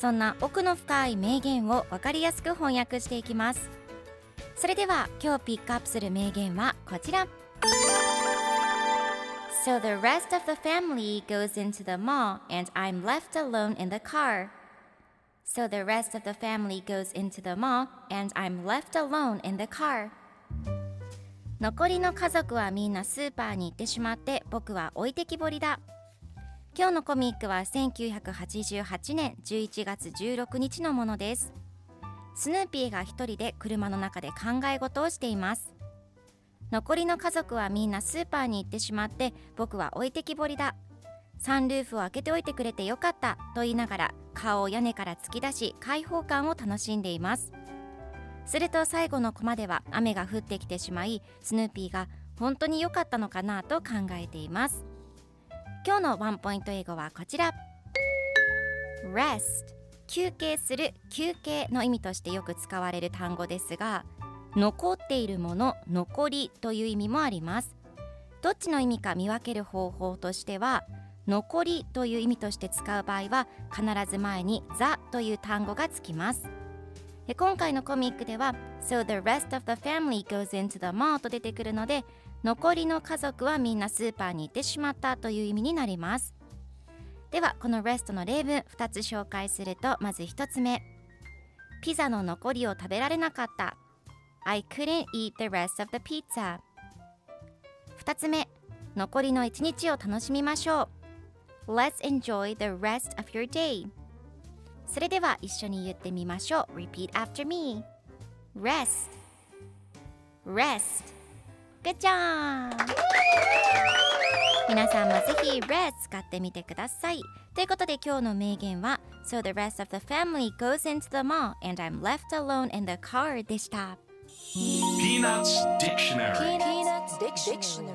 そんな奥の深い名言を分かりやすく翻訳していきますそれでは今日ピックアップする名言はこちら So the rest of the family goes into the mall and I'm left alone in the car So the rest of the family goes into the mall and I'm left alone in the car 残りの家族はみんなスーパーに行ってしまって僕は置いてきぼりだ今日のコミックは1988年11月16日のものです。スヌーピーが一人で車の中で考え事をしています。残りの家族はみんなスーパーに行ってしまって僕は置いてきぼりだ。サンルーフを開けておいてくれてよかったと言いながら顔を屋根から突き出し開放感を楽しんでいます。すると最後のコマでは雨が降ってきてしまいスヌーピーが本当に良かったのかなと考えています。今日のワンポイント英語はこちら。rest 休憩する休憩の意味としてよく使われる単語ですが残っているもの残りという意味もあります。どっちの意味か見分ける方法としては残りという意味として使う場合は必ず前に the という単語がつきます。で今回のコミックでは So the rest of the family goes into the mall と出てくるので残りの家族はみんなスーパーに行ってしまったという意味になります。ではこの rest の例文2つ紹介するとまず1つ目。ピザの残りを食べられなかった。I couldn't eat the rest of the pizza 2つ目。残りの1日を楽しみましょう。Let's enjoy the rest of your day それでは一緒に言ってみましょう。Repeat after me Rest Rest Good job! 皆さんもぜひ Rest 使ってみてくださいということで今日の名言は So the rest of the family goes into the mall and I'm left alone in the car でした Peanuts Dictionary Peanuts Dictionary.